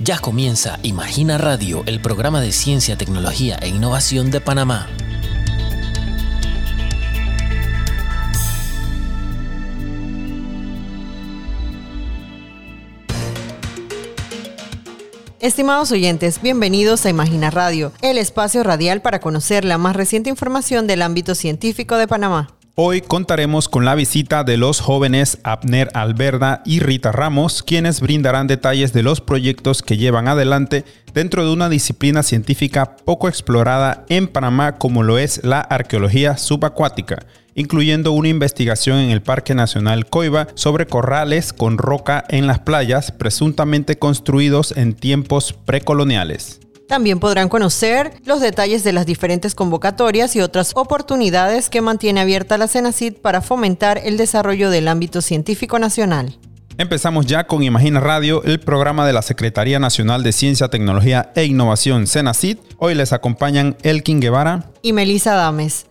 Ya comienza Imagina Radio, el programa de ciencia, tecnología e innovación de Panamá. Estimados oyentes, bienvenidos a Imagina Radio, el espacio radial para conocer la más reciente información del ámbito científico de Panamá. Hoy contaremos con la visita de los jóvenes Abner Alberda y Rita Ramos, quienes brindarán detalles de los proyectos que llevan adelante dentro de una disciplina científica poco explorada en Panamá como lo es la arqueología subacuática, incluyendo una investigación en el Parque Nacional Coiba sobre corrales con roca en las playas presuntamente construidos en tiempos precoloniales. También podrán conocer los detalles de las diferentes convocatorias y otras oportunidades que mantiene abierta la CENACID para fomentar el desarrollo del ámbito científico nacional. Empezamos ya con Imagina Radio, el programa de la Secretaría Nacional de Ciencia, Tecnología e Innovación, CENACID. Hoy les acompañan Elkin Guevara y Melissa Dames.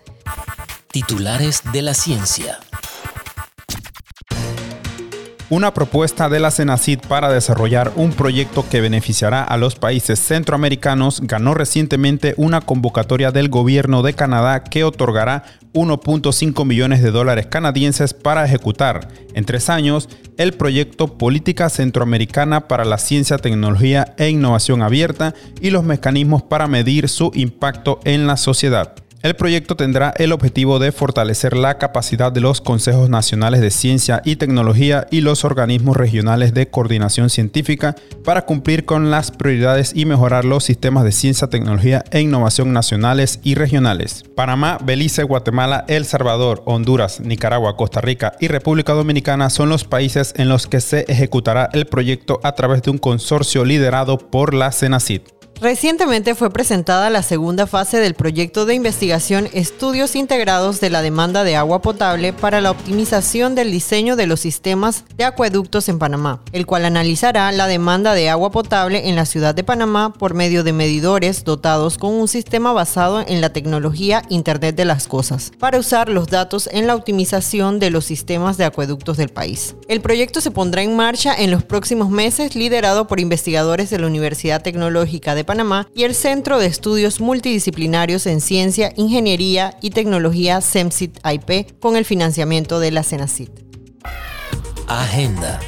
Titulares de la ciencia. Una propuesta de la CENACID para desarrollar un proyecto que beneficiará a los países centroamericanos ganó recientemente una convocatoria del gobierno de Canadá que otorgará 1.5 millones de dólares canadienses para ejecutar en tres años el proyecto Política Centroamericana para la Ciencia, Tecnología e Innovación Abierta y los mecanismos para medir su impacto en la sociedad. El proyecto tendrá el objetivo de fortalecer la capacidad de los consejos nacionales de ciencia y tecnología y los organismos regionales de coordinación científica para cumplir con las prioridades y mejorar los sistemas de ciencia, tecnología e innovación nacionales y regionales. Panamá, Belice, Guatemala, El Salvador, Honduras, Nicaragua, Costa Rica y República Dominicana son los países en los que se ejecutará el proyecto a través de un consorcio liderado por la CENACID. Recientemente fue presentada la segunda fase del proyecto de investigación Estudios Integrados de la Demanda de Agua Potable para la optimización del diseño de los sistemas de acueductos en Panamá, el cual analizará la demanda de agua potable en la ciudad de Panamá por medio de medidores dotados con un sistema basado en la tecnología Internet de las Cosas, para usar los datos en la optimización de los sistemas de acueductos del país. El proyecto se pondrá en marcha en los próximos meses, liderado por investigadores de la Universidad Tecnológica de Panamá Panamá y el Centro de Estudios Multidisciplinarios en Ciencia, Ingeniería y Tecnología CEMSIT IP con el financiamiento de la CENACIT. Agenda.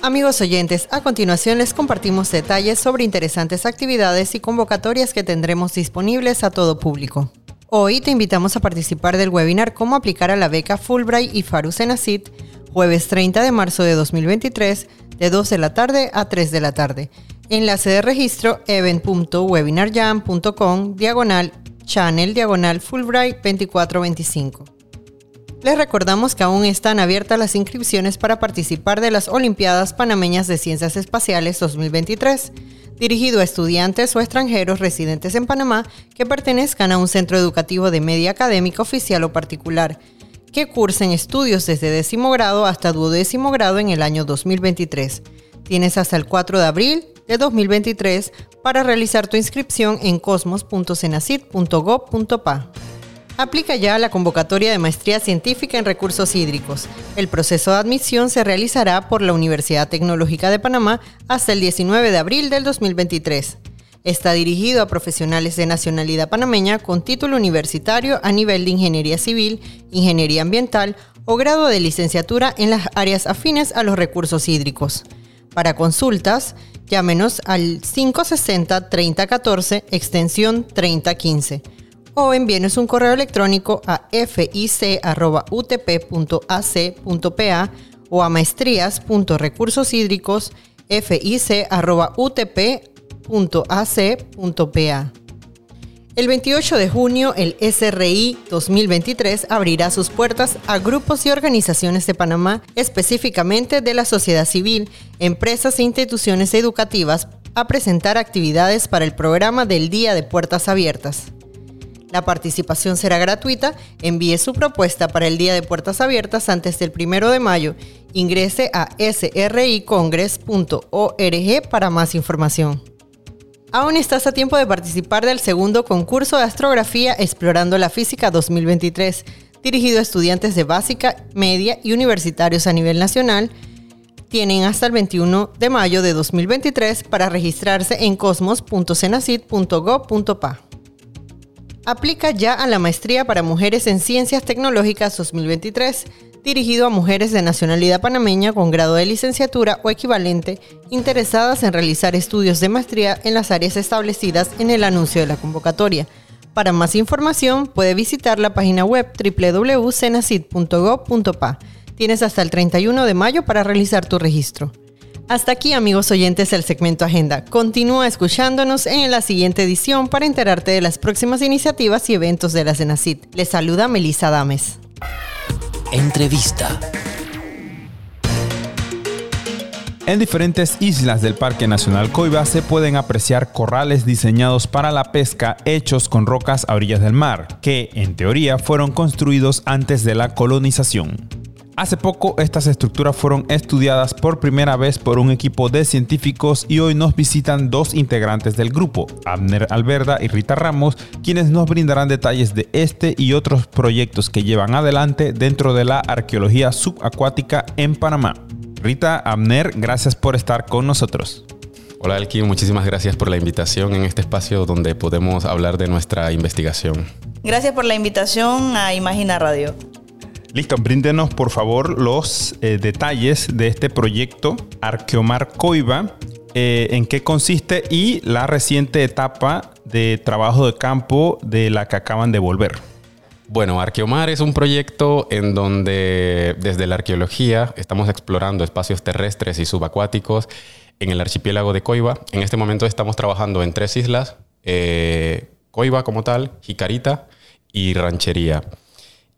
Amigos oyentes, a continuación les compartimos detalles sobre interesantes actividades y convocatorias que tendremos disponibles a todo público. Hoy te invitamos a participar del webinar Cómo aplicar a la beca Fulbright y Faru Senacit, jueves 30 de marzo de 2023, de 2 de la tarde a 3 de la tarde. Enlace de registro event.webinaryam.com diagonal channel diagonal Fulbright 2425. Les recordamos que aún están abiertas las inscripciones para participar de las Olimpiadas Panameñas de Ciencias Espaciales 2023, dirigido a estudiantes o extranjeros residentes en Panamá que pertenezcan a un centro educativo de media académica oficial o particular que cursen estudios desde décimo grado hasta duodécimo grado en el año 2023. Tienes hasta el 4 de abril de 2023 para realizar tu inscripción en cosmos.cenacid.gov.pa. Aplica ya la convocatoria de maestría científica en recursos hídricos. El proceso de admisión se realizará por la Universidad Tecnológica de Panamá hasta el 19 de abril del 2023. Está dirigido a profesionales de nacionalidad panameña con título universitario a nivel de ingeniería civil, ingeniería ambiental o grado de licenciatura en las áreas afines a los recursos hídricos. Para consultas, llámenos al 560-3014, extensión 3015, o envíenos un correo electrónico a fic.utp.ac.pa o a maestrías.recursoshídricos fic.utp.ac.pa .ac.pa. El 28 de junio, el SRI 2023 abrirá sus puertas a grupos y organizaciones de Panamá, específicamente de la sociedad civil, empresas e instituciones educativas, a presentar actividades para el programa del Día de Puertas Abiertas. La participación será gratuita. Envíe su propuesta para el Día de Puertas Abiertas antes del 1 de mayo. Ingrese a sricongress.org para más información. Aún estás a tiempo de participar del segundo concurso de astrografía Explorando la Física 2023, dirigido a estudiantes de básica, media y universitarios a nivel nacional. Tienen hasta el 21 de mayo de 2023 para registrarse en cosmos.cenacit.gov.pa. Aplica ya a la maestría para mujeres en Ciencias Tecnológicas 2023, dirigido a mujeres de nacionalidad panameña con grado de licenciatura o equivalente interesadas en realizar estudios de maestría en las áreas establecidas en el anuncio de la convocatoria. Para más información puede visitar la página web www.cenacit.gov.pa. Tienes hasta el 31 de mayo para realizar tu registro. Hasta aquí amigos oyentes el segmento Agenda. Continúa escuchándonos en la siguiente edición para enterarte de las próximas iniciativas y eventos de la Cenacit. Les saluda Melissa Dames. Entrevista. En diferentes islas del Parque Nacional Coiba se pueden apreciar corrales diseñados para la pesca hechos con rocas a orillas del mar, que en teoría fueron construidos antes de la colonización. Hace poco estas estructuras fueron estudiadas por primera vez por un equipo de científicos y hoy nos visitan dos integrantes del grupo, Abner Alberda y Rita Ramos, quienes nos brindarán detalles de este y otros proyectos que llevan adelante dentro de la arqueología subacuática en Panamá. Rita, Abner, gracias por estar con nosotros. Hola Elki, muchísimas gracias por la invitación en este espacio donde podemos hablar de nuestra investigación. Gracias por la invitación a Imagina Radio. Listo, bríndenos por favor los eh, detalles de este proyecto Arqueomar Coiba, eh, en qué consiste y la reciente etapa de trabajo de campo de la que acaban de volver. Bueno, Arqueomar es un proyecto en donde desde la arqueología estamos explorando espacios terrestres y subacuáticos en el archipiélago de Coiba. En este momento estamos trabajando en tres islas, eh, Coiba como tal, Jicarita y Ranchería.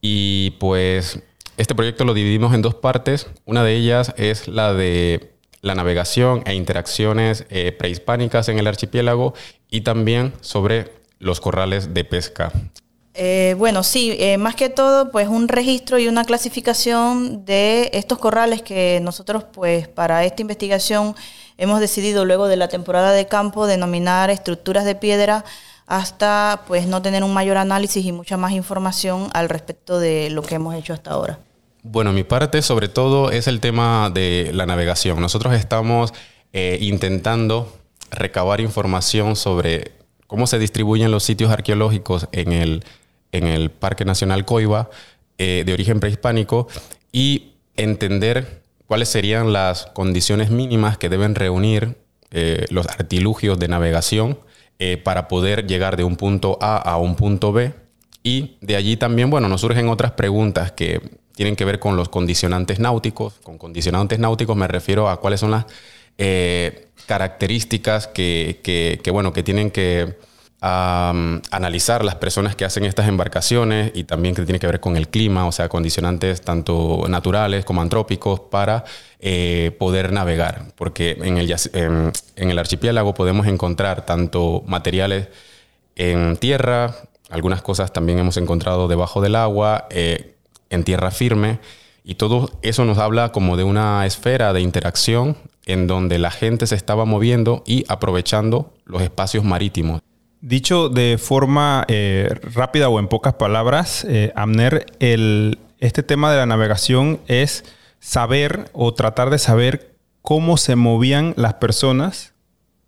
Y pues este proyecto lo dividimos en dos partes. Una de ellas es la de la navegación e interacciones eh, prehispánicas en el archipiélago y también sobre los corrales de pesca. Eh, bueno, sí, eh, más que todo, pues un registro y una clasificación de estos corrales que nosotros, pues para esta investigación hemos decidido luego de la temporada de campo denominar estructuras de piedra hasta pues no tener un mayor análisis y mucha más información al respecto de lo que hemos hecho hasta ahora. Bueno, mi parte sobre todo es el tema de la navegación. Nosotros estamos eh, intentando recabar información sobre cómo se distribuyen los sitios arqueológicos en el, en el Parque Nacional Coiba eh, de origen prehispánico y entender cuáles serían las condiciones mínimas que deben reunir eh, los artilugios de navegación eh, para poder llegar de un punto A a un punto B. Y de allí también, bueno, nos surgen otras preguntas que tienen que ver con los condicionantes náuticos. Con condicionantes náuticos me refiero a cuáles son las eh, características que, que, bueno, que tienen que analizar las personas que hacen estas embarcaciones y también que tiene que ver con el clima, o sea, condicionantes tanto naturales como antrópicos para eh, poder navegar, porque en el, en, el archipiélago podemos encontrar tanto materiales en tierra, algunas cosas también hemos encontrado debajo del agua, eh, en tierra firme, y todo eso nos habla como de una esfera de interacción en donde la gente se estaba moviendo y aprovechando los espacios marítimos. Dicho de forma eh, rápida o en pocas palabras, eh, Amner, el, este tema de la navegación es saber o tratar de saber cómo se movían las personas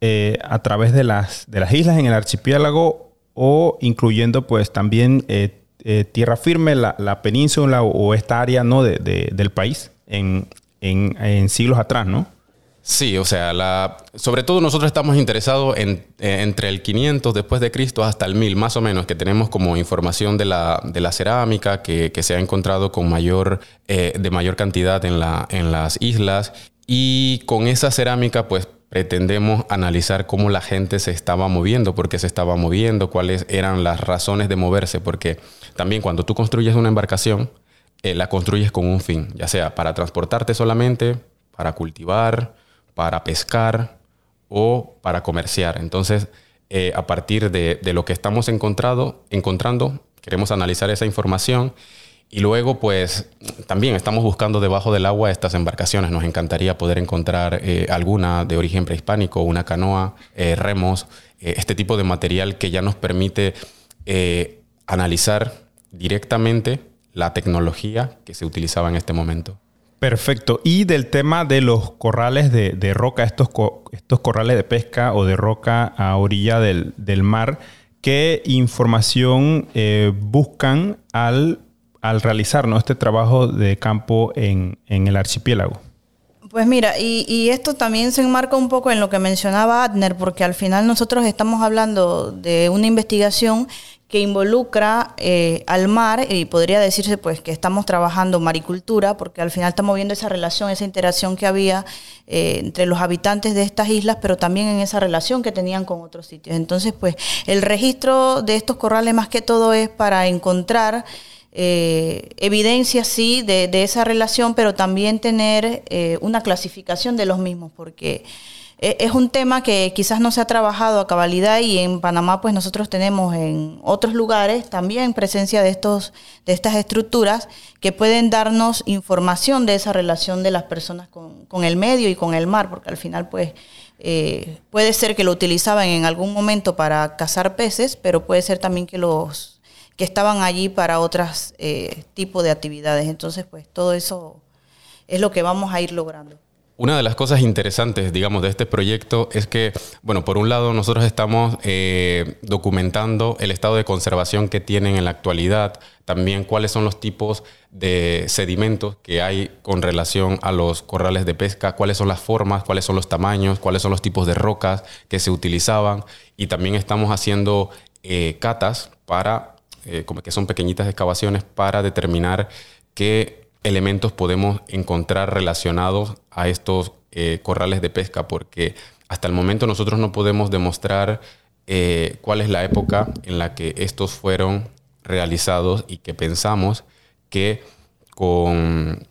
eh, a través de las, islas en el archipiélago o incluyendo pues también tierra firme, la, península o, esta área ¿no? de, del país en, en siglos atrás, ¿no? Sí, o sea, sobre todo nosotros estamos interesados en, eh, entre el 500 después de Cristo hasta el 1000, más o menos, que tenemos como información de la, de la cerámica que, que, se ha encontrado con mayor, eh, de mayor cantidad en, la, en las islas. Y con esa cerámica, pues pretendemos analizar cómo la gente se estaba moviendo, por qué se estaba moviendo, cuáles eran las razones de moverse, porque también cuando tú construyes una embarcación, eh, la construyes con un fin, ya sea para transportarte solamente, para cultivar, para pescar o para comerciar. Entonces, eh, a partir de, lo que estamos encontrando, queremos analizar esa información y luego, pues, también estamos buscando debajo del agua estas embarcaciones. Nos encantaría poder encontrar eh, alguna de origen prehispánico, una canoa, eh, remos, este tipo de material que ya nos permite analizar directamente la tecnología que se utilizaba en este momento. Perfecto. Y del tema de los corrales de, roca, estos, estos corrales de pesca o de roca a orilla del, mar, ¿qué información eh, buscan al, al realizar este trabajo de campo en, en el archipiélago? Pues mira, y, esto también se enmarca un poco en lo que mencionaba Adner, porque al final nosotros estamos hablando de una investigación que involucra eh, al mar y podría decirse pues que estamos trabajando maricultura porque al final estamos viendo esa relación, esa interacción que había eh, entre los habitantes de estas islas, pero también en esa relación que tenían con otros sitios. Entonces pues el registro de estos corrales más que todo es para encontrar eh, evidencia, sí, de, esa relación, pero también tener eh, una clasificación de los mismos, porque e, es un tema que quizás no se ha trabajado a cabalidad y en Panamá pues nosotros tenemos en otros lugares también presencia de estos de estas estructuras que pueden darnos información de esa relación de las personas con, el medio y con el mar porque al final pues eh, puede ser que lo utilizaban en algún momento para cazar peces pero puede ser también que los que estaban allí para otros eh, tipos de actividades. Entonces, pues todo eso es lo que vamos a ir logrando. Una de las cosas interesantes, digamos, de este proyecto es que, bueno, por un lado nosotros estamos eh, documentando el estado de conservación que tienen en la actualidad, también cuáles son los tipos de sedimentos que hay con relación a los corrales de pesca, cuáles son las formas, cuáles son los tamaños, cuáles son los tipos de rocas que se utilizaban y también estamos haciendo eh, catas para eh, como que son pequeñitas excavaciones para determinar qué elementos podemos encontrar relacionados a estos eh, corrales de pesca, porque hasta el momento nosotros no podemos demostrar eh, cuál es la época en la que estos fueron realizados y que pensamos que con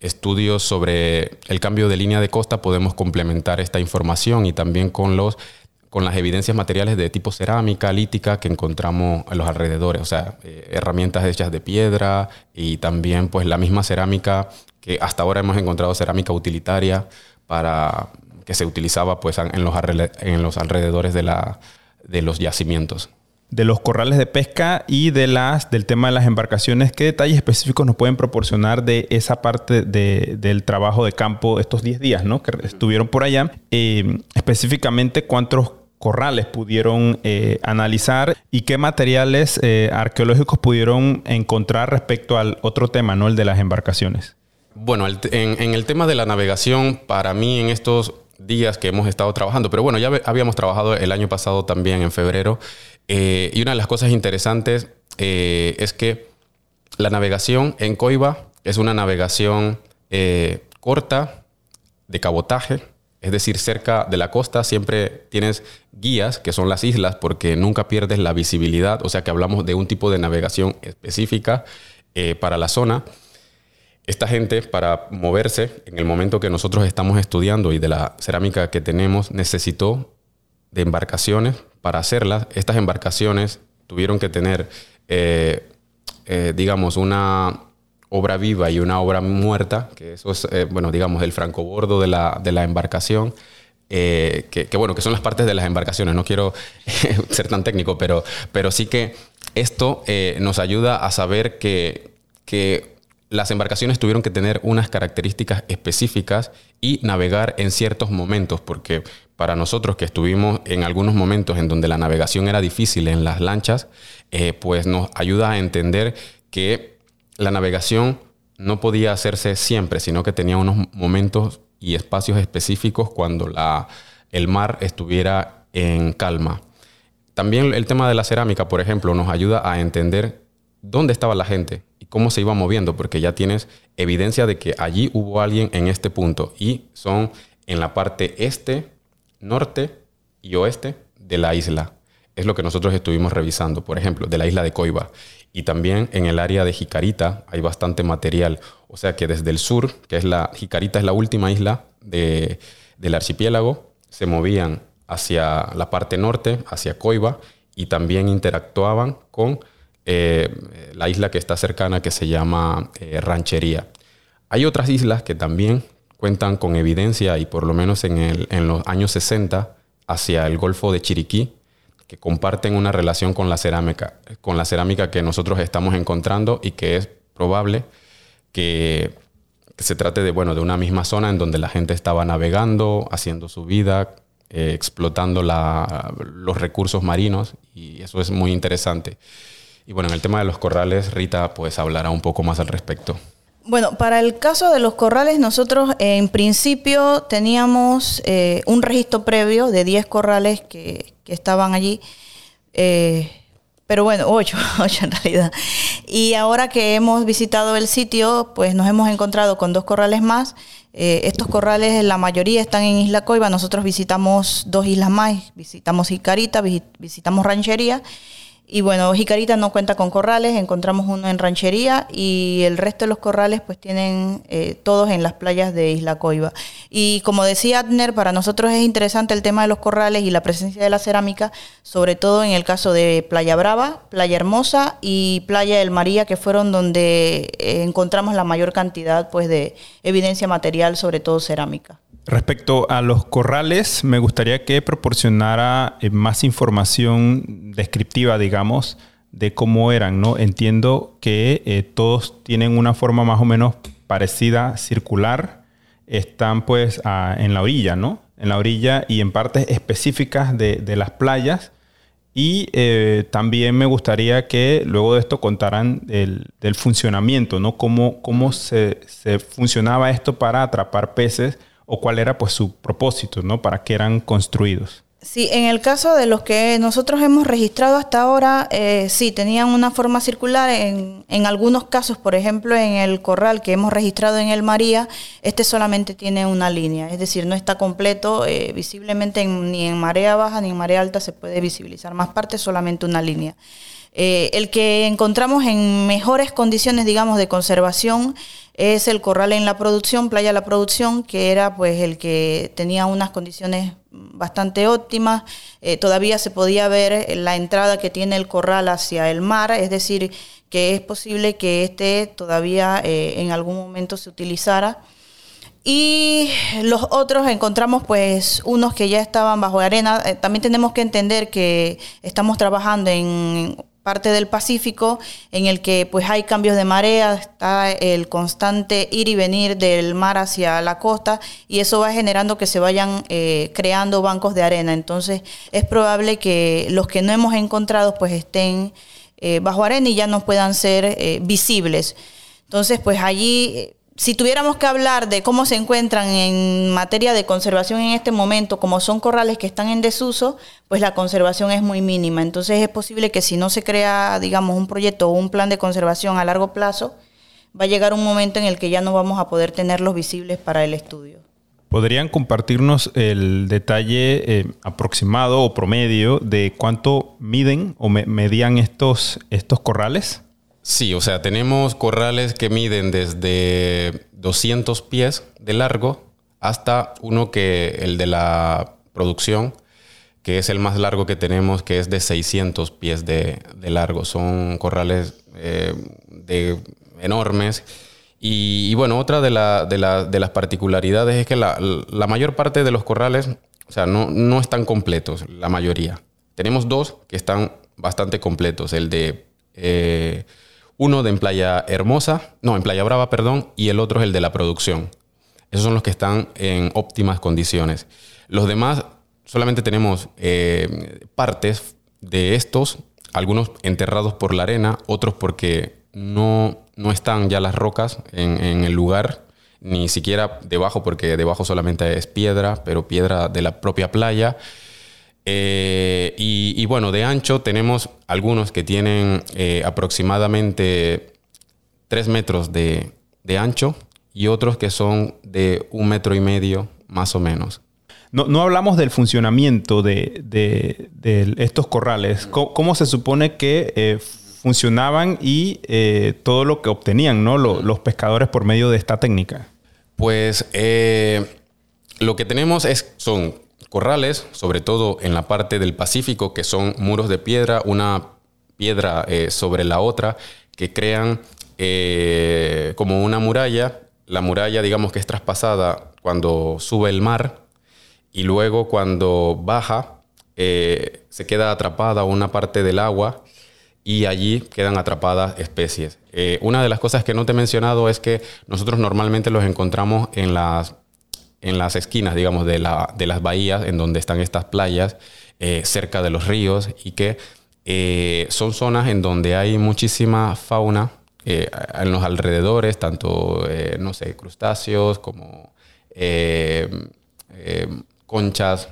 estudios sobre el cambio de línea de costa podemos complementar esta información y también con los con las evidencias materiales de tipo cerámica, lítica que encontramos en los alrededores, o sea, eh, herramientas hechas de piedra y también pues la misma cerámica que hasta ahora hemos encontrado cerámica utilitaria para que se utilizaba pues en los, alrededores de los yacimientos. De los corrales de pesca y de las, del tema de las embarcaciones, ¿qué detalles específicos nos pueden proporcionar de esa parte del trabajo de campo estos 10 días ¿no? que estuvieron por allá? Eh, específicamente, ¿cuántos corrales pudieron eh, analizar y qué materiales eh, arqueológicos pudieron encontrar respecto al otro tema, ¿no? El de las embarcaciones. Bueno, en, el tema de la navegación, para mí en estos días que hemos estado trabajando, pero bueno, ya habíamos trabajado el año pasado también en febrero, eh, y una de las cosas interesantes es que la navegación en Coiba es una navegación corta, de cabotaje, es decir, cerca de la costa siempre tienes guías, que son las islas, porque nunca pierdes la visibilidad, o sea que hablamos de un tipo de navegación específica eh, para la zona. Esta gente, para moverse en el momento que nosotros estamos estudiando y de la cerámica que tenemos, necesitó de embarcaciones para hacerlas. Estas embarcaciones tuvieron que tener, eh, eh, digamos, una obra viva y una obra muerta, que eso es, eh, bueno, digamos, el francobordo de la, de la embarcación. Que, bueno, que son las partes de las embarcaciones. No quiero ser tan técnico, pero, pero sí que esto nos ayuda a saber que, que las embarcaciones tuvieron que tener unas características específicas y navegar en ciertos momentos, porque para nosotros que estuvimos en algunos momentos en donde la navegación era difícil en las lanchas, pues nos ayuda a entender que la navegación no podía hacerse siempre, sino que tenía unos momentos y espacios específicos cuando la, el mar estuviera en calma. También el tema de la cerámica, por ejemplo, nos ayuda a entender dónde estaba la gente y cómo se iba moviendo, porque ya tienes evidencia de que allí hubo alguien en este punto y son en la parte este, norte y oeste de la isla. Es lo que nosotros estuvimos revisando, por ejemplo, de la isla de Coiba. Y también en el área de Jicarita hay bastante material. O sea que desde el sur, que es la Jicarita es la última isla de, del archipiélago, se movían hacia la parte norte, hacia Coiba, y también interactuaban con eh, la isla que está cercana que se llama eh, Ranchería. Hay otras islas que también cuentan con evidencia y por lo menos en, el, en los años 60 hacia el Golfo de Chiriquí, que comparten una relación con la cerámica, con la cerámica que nosotros estamos encontrando y que es probable que, se trate de, bueno, de una misma zona en donde la gente estaba navegando, haciendo su vida, eh, explotando los recursos marinos y eso es muy interesante. Y bueno, en el tema de los corrales, Rita pues hablará un poco más al respecto. Bueno, para el caso de los corrales, nosotros en principio teníamos eh, un registro previo de 10 corrales que, estaban allí. Eh, pero bueno, 8, 8 en realidad. Y ahora que hemos visitado el sitio, pues nos hemos encontrado con dos corrales más. Eh, estos corrales, la mayoría están en Isla Coiba. Nosotros visitamos dos islas más. Visitamos Jicarita, visitamos Ranchería y bueno, Jicarita no cuenta con corrales, encontramos uno en ranchería y el resto de los corrales pues tienen eh, todos en las playas de Isla Coiba. Y como decía Adner, para nosotros es interesante el tema de los corrales y la presencia de la cerámica, sobre todo en el caso de Playa Brava, Playa Hermosa y Playa del María, que fueron donde eh, encontramos la mayor cantidad pues de evidencia material, sobre todo cerámica. Respecto a los corrales, me gustaría que proporcionara eh, más información descriptiva, digamos, de cómo eran, ¿no? Entiendo que eh, todos tienen una forma más o menos parecida, circular, están pues en la orilla, ¿no? En la orilla y en partes específicas de, las playas. Y eh, también me gustaría que luego de esto contaran del funcionamiento, ¿no? Cómo, cómo se funcionaba esto para atrapar peces o cuál era pues su propósito, ¿no? Para qué eran construidos. Sí, en el caso de los que nosotros hemos registrado hasta ahora, eh, sí, tenían una forma circular. En, algunos casos, por ejemplo, en el corral que hemos registrado en el María, este solamente tiene una línea, es decir, no está completo, eh, visiblemente ni en marea baja ni en marea alta se puede visibilizar más parte, solamente una línea. Eh, el que encontramos en mejores condiciones, digamos, de conservación es el corral en la producción, Playa La Producción, que era pues el que tenía unas condiciones bastante óptimas. Eh, todavía se podía ver la entrada que tiene el corral hacia el mar, es decir, que es posible que este todavía eh, en algún momento se utilizara. Y los otros encontramos pues unos que ya estaban bajo arena. Eh, también tenemos que entender que estamos trabajando en parte del Pacífico en el que pues hay cambios de marea, está el constante ir y venir del mar hacia la costa y eso va generando que se vayan eh, creando bancos de arena. Entonces es probable que los que no hemos encontrado pues estén eh, bajo arena y ya no puedan ser eh, visibles. Entonces pues allí si tuviéramos que hablar de cómo se encuentran en materia de conservación en este momento, como son corrales que están en desuso, pues la conservación es muy mínima. Entonces es posible que si no se crea, digamos, un proyecto o un plan de conservación a largo plazo, va a llegar un momento en el que ya no vamos a poder tenerlos visibles para el estudio. ¿Podrían compartirnos el detalle eh, aproximado o promedio de cuánto miden o medían estos, estos corrales? Sí, o sea, tenemos corrales que miden desde 200 pies de largo hasta uno que el de la producción, que es el más largo que tenemos, que es de 600 pies de, largo. Son corrales eh, de, enormes. Y, bueno, otra de, las particularidades es que la, mayor parte de los corrales, o sea, no, no están completos, la mayoría. Tenemos dos que están bastante completos. El de... Eh, uno de en Playa Hermosa, no, en Playa Brava, perdón, y el otro es el de la producción. Esos son los que están en óptimas condiciones. Los demás, solamente tenemos eh, partes de estos, algunos enterrados por la arena, otros porque no, no están ya las rocas en, en el lugar, ni siquiera debajo, porque debajo solamente es piedra, pero piedra de la propia playa. Eh, y, bueno, de ancho tenemos algunos que tienen eh, aproximadamente 3 metros de, ancho y otros que son de un metro y medio más o menos. No, hablamos del funcionamiento de, estos corrales. ¿Cómo, se supone que eh, funcionaban y todo lo que obtenían ¿no? los pescadores por medio de esta técnica? Pues lo que tenemos es, son corrales, sobre todo en la parte del Pacífico, que son muros de piedra, una piedra eh, sobre la otra, que crean eh, como una muralla. La muralla, digamos que es traspasada cuando sube el mar y luego cuando baja, eh, se queda atrapada una parte del agua y allí quedan atrapadas especies. Una de las cosas que no te he mencionado es que nosotros normalmente los encontramos en las, en las esquinas, digamos, de, la, de las bahías, en donde están estas playas, eh, cerca de los ríos, y que eh, son zonas en donde hay muchísima fauna en los alrededores, tanto, no sé, crustáceos como conchas,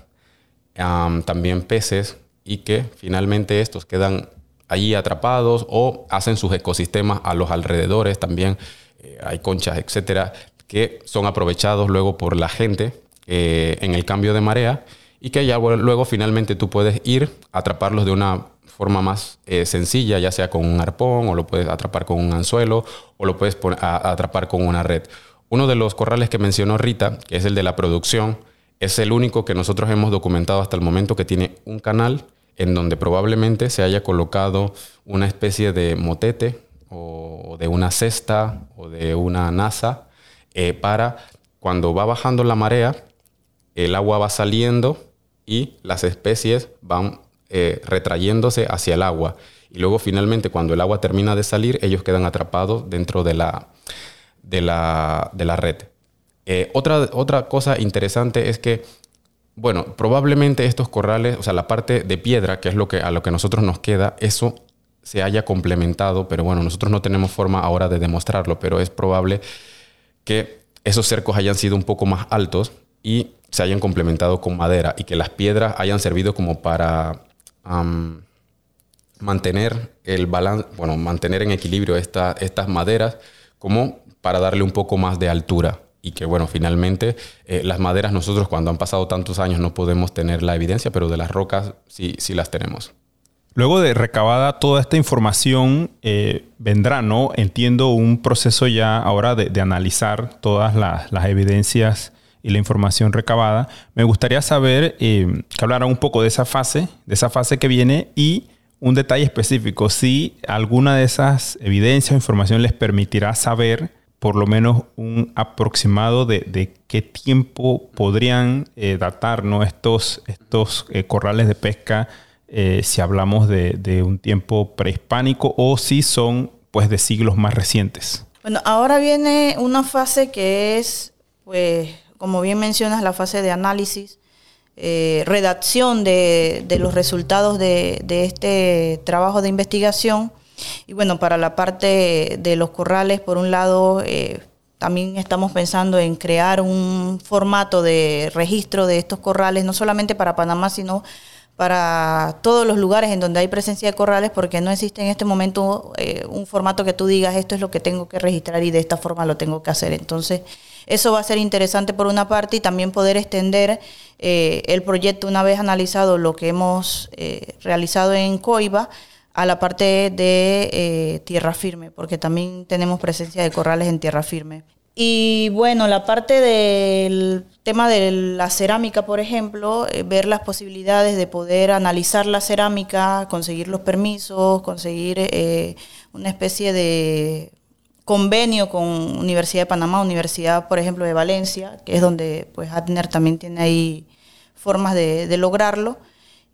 también peces, y que finalmente estos quedan allí atrapados o hacen sus ecosistemas a los alrededores también. Eh, hay conchas, etcétera, que son aprovechados luego por la gente eh, en el cambio de marea y que ya luego finalmente tú puedes ir a atraparlos de una forma más eh, sencilla, ya sea con un arpón o lo puedes atrapar con un anzuelo o lo puedes atrapar con una red. Uno de los corrales que mencionó Rita, que es el de la producción, es el único que nosotros hemos documentado hasta el momento que tiene un canal en donde probablemente se haya colocado una especie de motete o de una cesta o de una nasa eh, para cuando va bajando la marea, el agua va saliendo y las especies van eh, retrayéndose hacia el agua. Y luego finalmente cuando el agua termina de salir, ellos quedan atrapados dentro de la, de la, de la red. Eh, otra, otra cosa interesante es que bueno, probablemente estos corrales, o sea, la parte de piedra, que es lo que a lo que nosotros nos queda, eso se haya complementado, pero bueno, nosotros no tenemos forma ahora de demostrarlo, pero es probable que esos cercos hayan sido un poco más altos y se hayan complementado con madera y que las piedras hayan servido como para mantener el balance, bueno, mantener en equilibrio estas maderas como para darle un poco más de altura y que bueno, finalmente eh, las maderas nosotros cuando han pasado tantos años no podemos tener la evidencia, pero de las rocas sí, sí las tenemos. Luego de recabada toda esta información, eh, vendrá, ¿no? Entiendo un proceso ya ahora de, analizar todas las, evidencias y la información recabada. Me gustaría saber eh, que hablara un poco de esa fase, de esa fase que viene y un detalle específico, si alguna de esas evidencias o información les permitirá saber por lo menos un aproximado de, qué tiempo podrían eh, datar estos, estos eh, corrales de pesca eh, si hablamos de, un tiempo prehispánico o si son pues de siglos más recientes. Bueno, ahora viene una fase que es, pues, como bien mencionas, la fase de análisis, redacción de, de, los resultados de, de este trabajo de investigación y bueno, para la parte de los corrales, por un lado, eh, también estamos pensando en crear un formato de registro de estos corrales, no solamente para Panamá, sino para todos los lugares en donde hay presencia de corrales, porque no existe en este momento eh, un formato que tú digas esto es lo que tengo que registrar y de esta forma lo tengo que hacer. Entonces, eso va a ser interesante por una parte y también poder extender eh, el proyecto una vez analizado lo que hemos realizado en COIBA a la parte de eh, tierra firme, porque también tenemos presencia de corrales en tierra firme. Y bueno, la parte del tema de la cerámica, por ejemplo, eh, ver las posibilidades de poder analizar la cerámica, conseguir los permisos, conseguir eh, una especie de convenio con Universidad de Panamá, Universidad, por ejemplo, de Valencia, que es donde pues Adner también tiene ahí formas de, de lograrlo,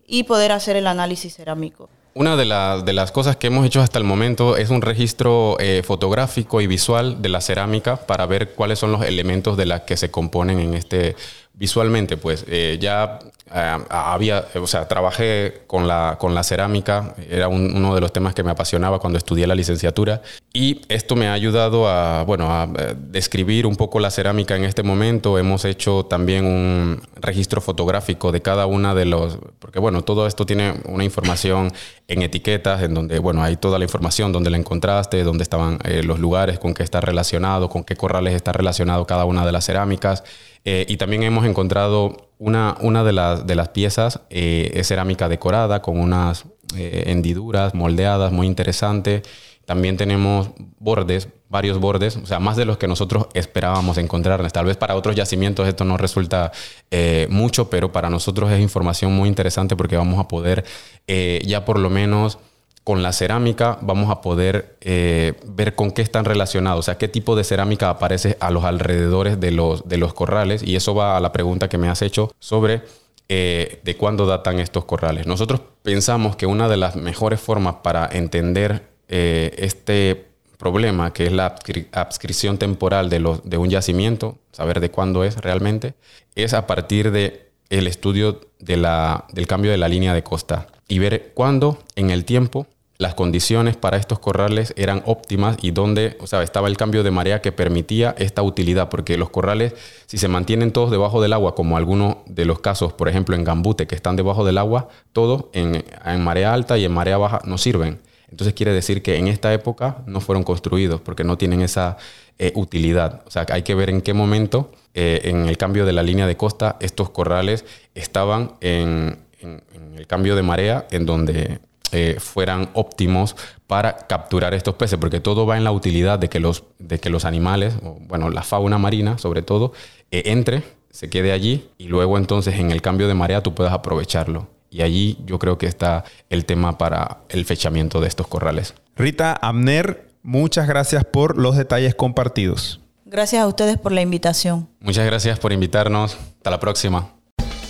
y poder hacer el análisis cerámico. Una de, de, las cosas que hemos hecho hasta el momento es un registro eh, fotográfico y visual de la cerámica para ver cuáles son los elementos de las que se componen en este visualmente. Pues eh, ya eh, había, o sea, trabajé con la, con la cerámica, era uno de los temas que me apasionaba cuando estudié la licenciatura y esto me ha ayudado a, bueno, a eh, describir un poco la cerámica en este momento. Hemos hecho también un registro fotográfico de cada una de los, porque bueno, todo esto tiene una información en etiquetas, en donde, bueno, hay toda la información, donde la encontraste, dónde estaban eh, los lugares, con qué está relacionado, con qué corrales está relacionado cada una de las cerámicas. Y también hemos encontrado una, una de, las, de las piezas eh, es cerámica decorada con unas eh, hendiduras moldeadas muy interesante. También tenemos bordes, varios bordes, o sea, más de los que nosotros esperábamos encontrar. Tal vez para otros yacimientos esto no resulta eh, mucho, pero para nosotros es información muy interesante porque vamos a poder ya por lo menos con la cerámica vamos a poder eh, ver con qué están relacionados, o sea, qué tipo de cerámica aparece a los alrededores de los, de los corrales. Y eso va a la pregunta que me has hecho sobre eh, de cuándo datan estos corrales. Nosotros pensamos que una de las mejores formas para entender eh, este problema, que es la adscripción temporal de, de un yacimiento, saber de cuándo es realmente, es a partir de el estudio de la, del cambio de la línea de costa y ver cuándo en el tiempo las condiciones para estos corrales eran óptimas y dónde, o sea, estaba el cambio de marea que permitía esta utilidad, porque los corrales, si se mantienen todos debajo del agua, como algunos de los casos, por ejemplo, en Gambute, que están debajo del agua, todos en, marea alta y en marea baja no sirven. Entonces quiere decir que en esta época no fueron construidos porque no tienen esa eh, utilidad. O sea, hay que ver en qué momento, eh, en el cambio de la línea de costa, estos corrales estaban en el cambio de marea, en donde eh, fueran óptimos para capturar estos peces, porque todo va en la utilidad de que los, de que los animales, bueno, la fauna marina sobre todo, eh, entre, se quede allí y luego entonces en el cambio de marea tú puedas aprovecharlo. Y allí yo creo que está el tema para el fechamiento de estos corrales. Rita Amner, muchas gracias por los detalles compartidos. Gracias a ustedes por la invitación. Muchas gracias por invitarnos. Hasta la próxima.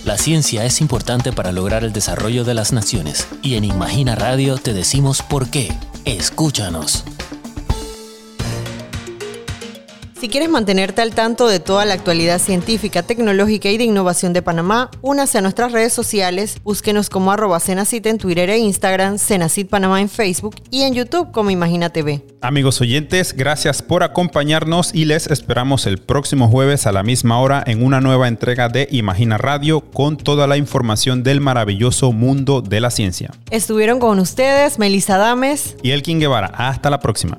La ciencia es importante para lograr el desarrollo de las naciones y en Imagina Radio te decimos por qué. Escúchanos. Si quieres mantenerte al tanto de toda la actualidad científica, tecnológica y de innovación de Panamá, únase a nuestras redes sociales, búsquenos como arroba Cenacit en Twitter e Instagram, Cenacit Panamá en Facebook y en YouTube como Imagina TV. Amigos oyentes, gracias por acompañarnos y les esperamos el próximo jueves a la misma hora en una nueva entrega de Imagina Radio con toda la información del maravilloso mundo de la ciencia. Estuvieron con ustedes Melissa Dames y Elkin Guevara. Hasta la próxima.